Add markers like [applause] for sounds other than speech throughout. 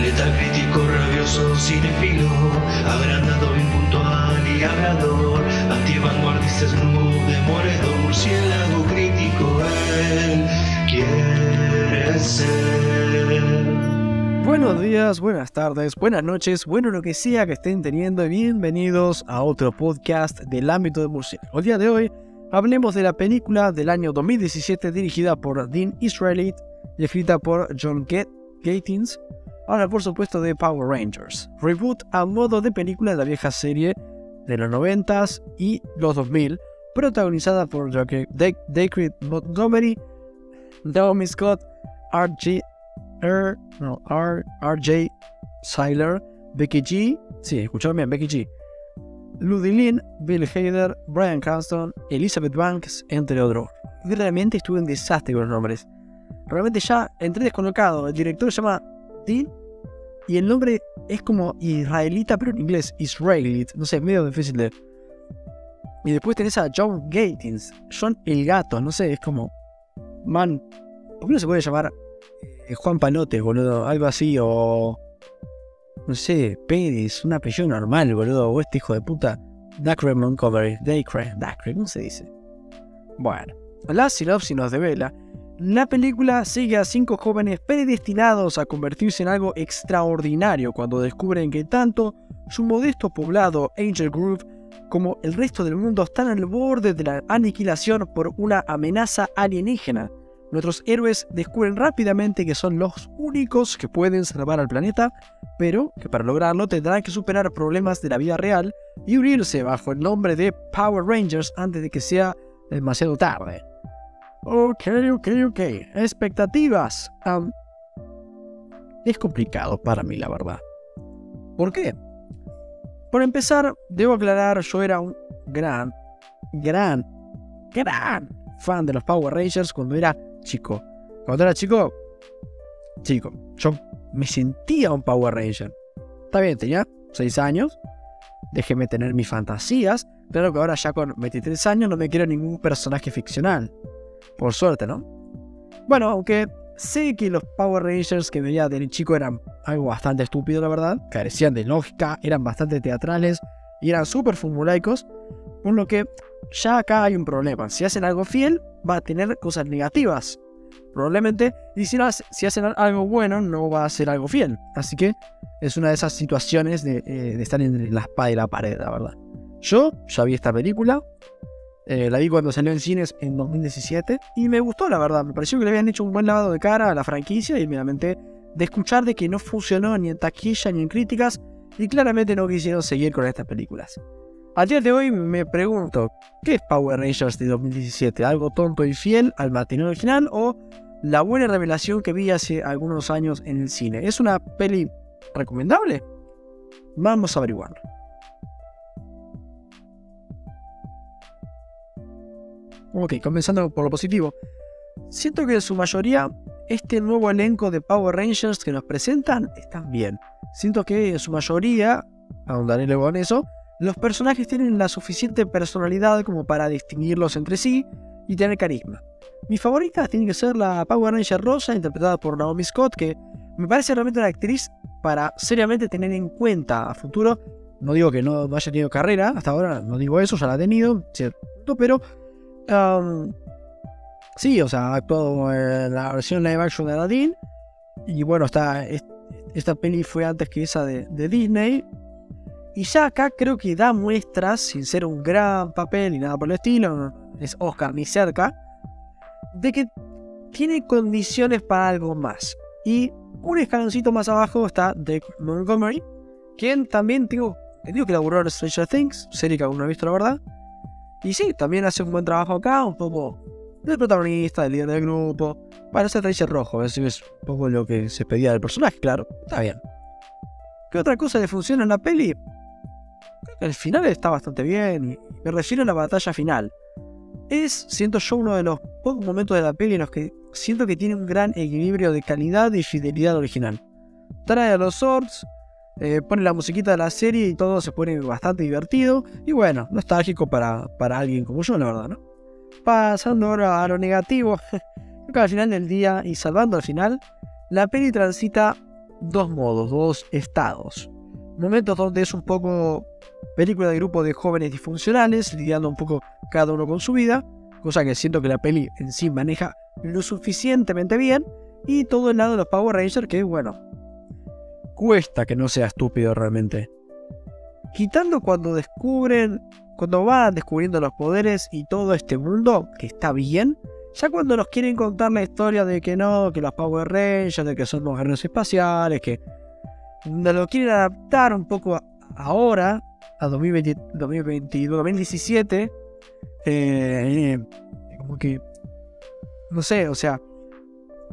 Letal crítico, rabioso, cinefilo, agrandado, impuntual y hablador, antivanguardista, snoop, demoledor, murciélago crítico, él quiere ser. Buenos días, buenas tardes, buenas noches, bueno lo que sea que estén teniendo y bienvenidos a otro podcast del ámbito de murciélago. El día de hoy hablemos de la película del año 2017 dirigida por Dean Israelite y escrita por John Gatins. Ahora por supuesto de Power Rangers, reboot a modo de película de la vieja serie de los 90s y los 2000, protagonizada por Dacre Montgomery, Naomi Scott, R.J. R, no, R, RJ Seiler, Becky G, sí, escucharon bien, Becky G, Ludie Bill Hader, Brian Cranston, Elizabeth Banks, entre otros. Realmente estuve en desastre con los nombres. Realmente ya entré descolocado. El director se llama Y el nombre es como israelita, pero en inglés, Israelite. No sé, es medio difícil de. Y después tenés a John Gatins, John el Gato, no sé, es como. Man, ¿por qué no se puede llamar eh, Juan Palote, boludo? Algo así, o no sé, Pérez, un apellido normal, boludo, o este hijo de puta, Dacre Montgomery, Dacre, Dacre, ¿cómo se dice? Bueno, la sinopsis nos devela, la película sigue a cinco jóvenes predestinados a convertirse en algo extraordinario cuando descubren que tanto su modesto poblado Angel Grove como el resto del mundo están al borde de la aniquilación por una amenaza alienígena Nuestros héroes descubren rápidamente que son los únicos que pueden salvar al planeta, pero que para lograrlo tendrán que superar problemas de la vida real y unirse bajo el nombre de Power Rangers antes de que sea demasiado tarde. Ok, ok, ok. Expectativas. es complicado para mí, la verdad. ¿Por qué? Por empezar, debo aclarar, yo era un gran, gran, gran fan de los Power Rangers cuando era chico. Cuando era chico, chico, yo me sentía un Power Ranger. Está bien, tenía 6 años. Déjeme tener mis fantasías. Claro que ahora ya con 23 años no me quiero ningún personaje ficcional. Por suerte, ¿no? Bueno, aunque sé que los Power Rangers que veía de chico eran algo bastante estúpido, la verdad. Carecían de lógica, eran bastante teatrales y eran súper formulaicos. Por lo que ya acá hay un problema. Si hacen algo fiel, va a tener cosas negativas. Probablemente, y si, no, si hacen algo bueno, no va a ser algo fiel. Así que es una de esas situaciones de, eh, estar entre la espada y la pared, la verdad. Yo ya vi esta película, eh, la vi cuando salió en cines en 2017 y me gustó, la verdad. Me pareció que le habían hecho un buen lavado de cara a la franquicia y me lamenté de escuchar de que no funcionó ni en taquilla ni en críticas y claramente no quisieron seguir con estas películas. A día de hoy me pregunto, ¿qué es Power Rangers de 2017? ¿Algo tonto y fiel al material original o la buena revelación que vi hace algunos años en el cine? ¿Es una peli recomendable? Vamos a averiguarlo. Ok, comenzando por lo positivo. Siento que en su mayoría este nuevo elenco de Power Rangers que nos presentan están bien. Siento que en su mayoría, ahondaré luego en eso, los personajes tienen la suficiente personalidad como para distinguirlos entre sí y tener carisma. Mi favorita tiene que ser la Power Ranger Rosa, interpretada por Naomi Scott, que me parece realmente una actriz para seriamente tener en cuenta a futuro. No digo que no, haya tenido carrera, hasta ahora no digo eso, ya la ha tenido, cierto, pero sí, o sea, ha actuado en la versión live action de Aladdin. Y bueno, está, esta peli fue antes que esa de Disney, y ya acá creo que da muestras, sin ser un gran papel ni nada por el estilo, es Oscar ni cerca, de que tiene condiciones para algo más. Y un escaloncito más abajo está Dick Montgomery, quien también tengo digo que laburó en Stranger Things, serie que aún no he visto la verdad. Y sí, también hace un buen trabajo acá, un poco del protagonista, del líder del grupo. Para ser Ranger rojo, es un poco lo que se pedía del personaje, claro, está bien. ¿Qué otra cosa le funciona en la peli? el final está bastante bien me refiero a la batalla final. Es, siento yo, uno de los pocos momentos de la peli en los que siento que tiene un gran equilibrio de calidad y fidelidad original. Trae a los swords, eh, pone la musiquita de la serie y todo se pone bastante divertido y bueno, nostálgico para, para alguien como yo, la verdad, ¿no? Pasando ahora a lo negativo, [laughs] creo que al final del día y salvando al final, la peli transita dos modos, dos estados. Momentos donde es un poco película de grupo de jóvenes disfuncionales, lidiando un poco cada uno con su vida, cosa que siento que la peli en sí maneja lo suficientemente bien, y todo el lado de los Power Rangers que, bueno, cuesta que no sea estúpido realmente. Quitando cuando descubren, cuando van descubriendo los poderes y todo este mundo, que está bien, ya cuando nos quieren contar la historia de que no, que los Power Rangers, de que son los espaciales, que lo quieren adaptar un poco ahora, a 2020, 2017, eh, como que, no sé, o sea,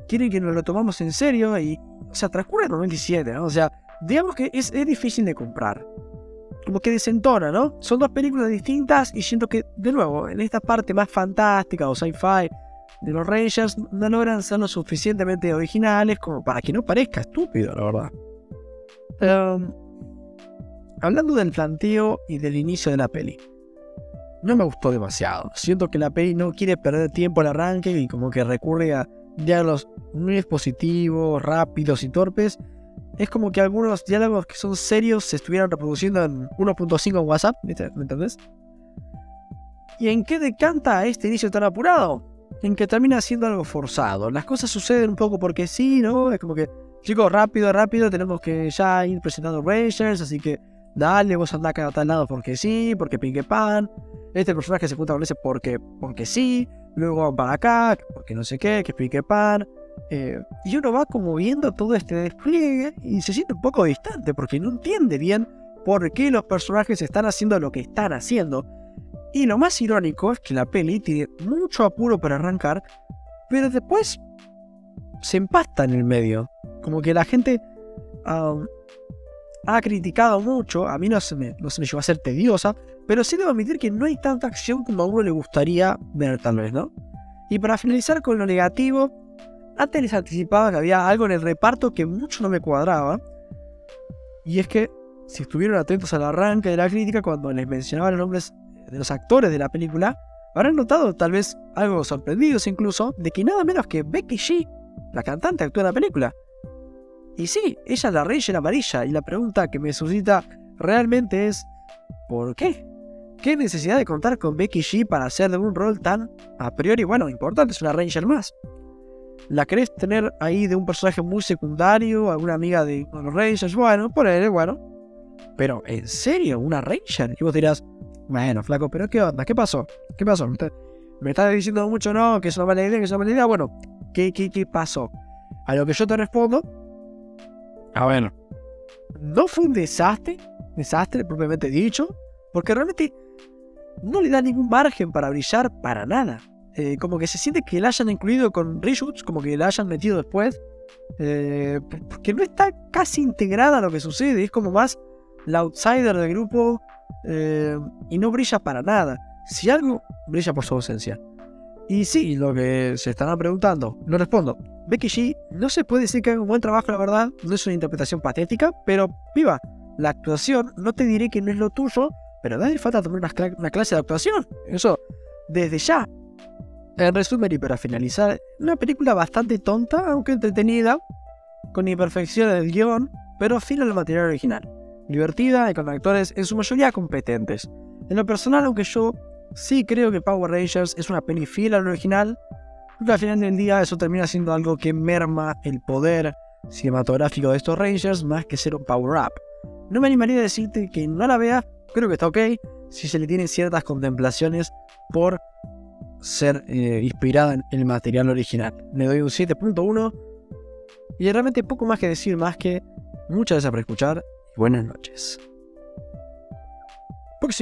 quieren que nos lo tomamos en serio y, o sea, transcurre en 2017, ¿no? O sea, digamos que es, es difícil de comprar. Como que desentona, ¿no? Son dos películas distintas y siento que, de nuevo, en esta parte más fantástica o sci-fi de los Rangers no logran ser lo suficientemente originales como para que no parezca estúpido, la verdad. Em, hablando del planteo y del inicio de la peli. No me gustó demasiado. Siento que la peli no quiere perder tiempo al arranque y como que recurre a diálogos muy expositivos, rápidos y torpes. Es como que algunos diálogos que son serios se estuvieran reproduciendo en 1.5 en WhatsApp, ¿me entendés? ¿Y en qué decanta este inicio tan apurado? En que termina siendo algo forzado. Las cosas suceden un poco porque sí, ¿no? Es como que, chicos, rápido, rápido, tenemos que ya ir presentando Rangers, así que dale, vos andá a tal lado porque sí, porque Pinkie Pan. Este personaje se junta con ese porque, porque sí luego para acá, porque no sé qué, que explique pan. Eh, y uno va como viendo todo este despliegue y se siente un poco distante porque no entiende bien por qué los personajes están haciendo lo que están haciendo. Y lo más irónico es que la peli tiene mucho apuro para arrancar, pero después se empasta en el medio. Como que la gente ha criticado mucho, a mí no se, me, no se me llevó a ser tediosa, pero sí debo admitir que no hay tanta acción como a uno le gustaría ver tal vez, ¿no? Y para finalizar con lo negativo, antes les anticipaba que había algo en el reparto que mucho no me cuadraba. Y es que, si estuvieron atentos al arranque de la crítica, cuando les mencionaba los nombres de los actores de la película, habrán notado, tal vez algo sorprendidos incluso, de que nada menos que Becky G, la cantante, actúa en la película. Y sí, ella es la Ranger amarilla, y la pregunta que me suscita realmente es, ¿por qué? ¿Qué necesidad de contar con Becky G para hacer de un rol tan, a priori, bueno, importante? Es una Ranger más. ¿La querés tener ahí de un personaje muy secundario? ¿Alguna amiga de uno de los Rangers? Bueno, ponele, bueno. Pero, ¿en serio? ¿Una Ranger? Y vos dirás, bueno, flaco, pero ¿qué onda? ¿Qué pasó? ¿Qué pasó? ¿Me estás diciendo mucho no? ¿Que es una mala idea? ¿Que es una mala idea? Bueno, ¿qué, qué, qué pasó? A lo que yo te respondo. A ver. No fue un desastre, desastre propiamente dicho, porque realmente no le da ningún margen para brillar para nada. Eh, como que se siente que la hayan incluido con reshoots, como que la hayan metido después. Eh, porque no está casi integrada a lo que sucede, es como más la outsider del grupo eh, y no brilla para nada. Si algo, brilla por su ausencia. Y sí, lo que se estarán preguntando, no respondo. Becky G no se puede decir que haga un buen trabajo, la verdad, no es una interpretación patética, pero viva, la actuación no te diré que no es lo tuyo, pero da falta tomar una, clase de actuación. Eso, desde ya. En resumen y para finalizar, una película bastante tonta, aunque entretenida, con imperfecciones del guion, pero fiel al material original. Divertida y con actores en su mayoría competentes. En lo personal, aunque yo sí creo que Power Rangers es una peli fiel al original, al final del día eso termina siendo algo que merma el poder cinematográfico de estos Rangers más que ser un power-up. No me animaría a decirte que no la veas creo que está ok si se le tienen ciertas contemplaciones por ser eh, inspirada en el material original. Le doy un 7.1 y realmente poco más que decir, más que muchas gracias por escuchar y buenas noches. Porque